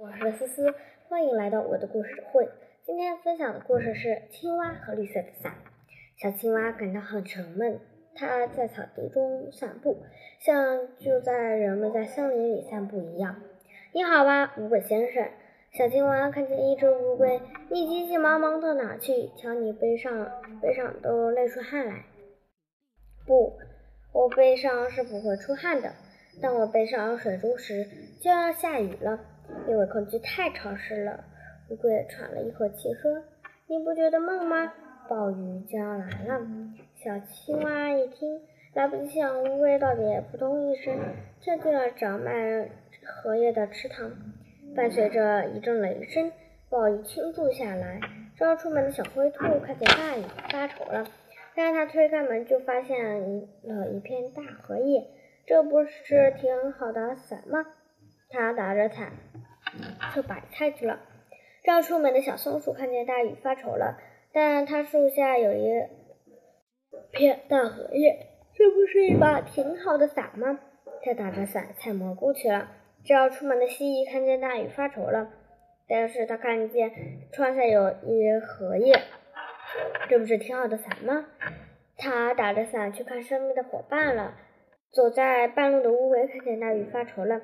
我是思思，欢迎来到我的故事会。今天分享的故事是《青蛙和绿色的伞》。小青蛙感到很沉闷，它在草地中散步，像就在人们在森林里散步一样。你好吧，乌龟先生。小青蛙看见一只乌龟，你急急忙忙到哪去？瞧你背上背上都累出汗来。不，我背上是不会出汗的。当我背上水珠时，就要下雨了。因为空气太潮湿了，乌龟喘了一口气说：“你不觉得闷吗？暴雨就要来了。”小青蛙一听，来不及向乌龟道别，扑通一声跳进了长满荷叶的池塘。伴随着一阵雷声，暴雨倾注下来。正要出门的小灰兔看见大雨，发愁了。但是他推开门，就发现一了一片大荷叶。这不是挺好的伞吗？他打着伞。就白菜去了。正出门的小松鼠看见大雨发愁了，但它树下有一片大荷叶，这不是一把挺好的伞吗？它打着伞采蘑菇去了。正要出门的蜥蜴看见大雨发愁了，但是它看见窗下有一荷叶，这不是挺好的伞吗？它打着伞去看生命的伙伴了。走在半路的乌龟看见大雨发愁了。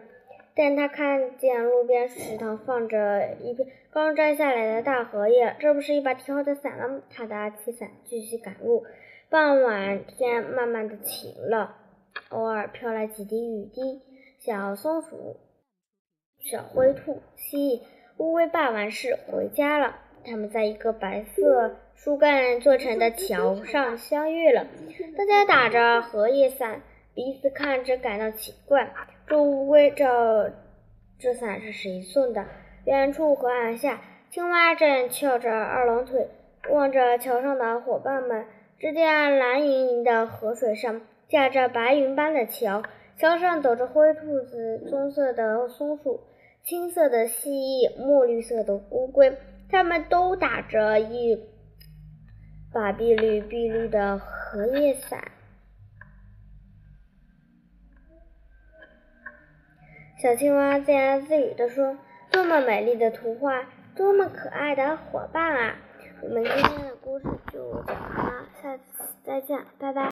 但他看见路边池塘放着一片刚摘下来的大荷叶，这不是一把挺好的伞吗？他打起伞继续赶路。傍晚天慢慢的晴了，偶尔飘来几滴雨滴。小松鼠、小灰兔、蜥蜴、乌龟办完事回家了。他们在一个白色树干做成的桥上相遇了。大家打着荷叶伞，彼此看着感到奇怪。这乌龟，这这伞是谁送的？远处河岸下，青蛙正翘着二郎腿，望着桥上的伙伴们。只见蓝盈盈的河水上架着白云般的桥，桥上走着灰兔子、棕色的松鼠、青色的蜥蜴、墨绿色的乌龟，它们都打着一把碧绿碧绿的荷叶伞。小青蛙自言自语地说：“多么美丽的图画，多么可爱的伙伴啊！”我们今天的故事就讲完了，下次再见，拜拜。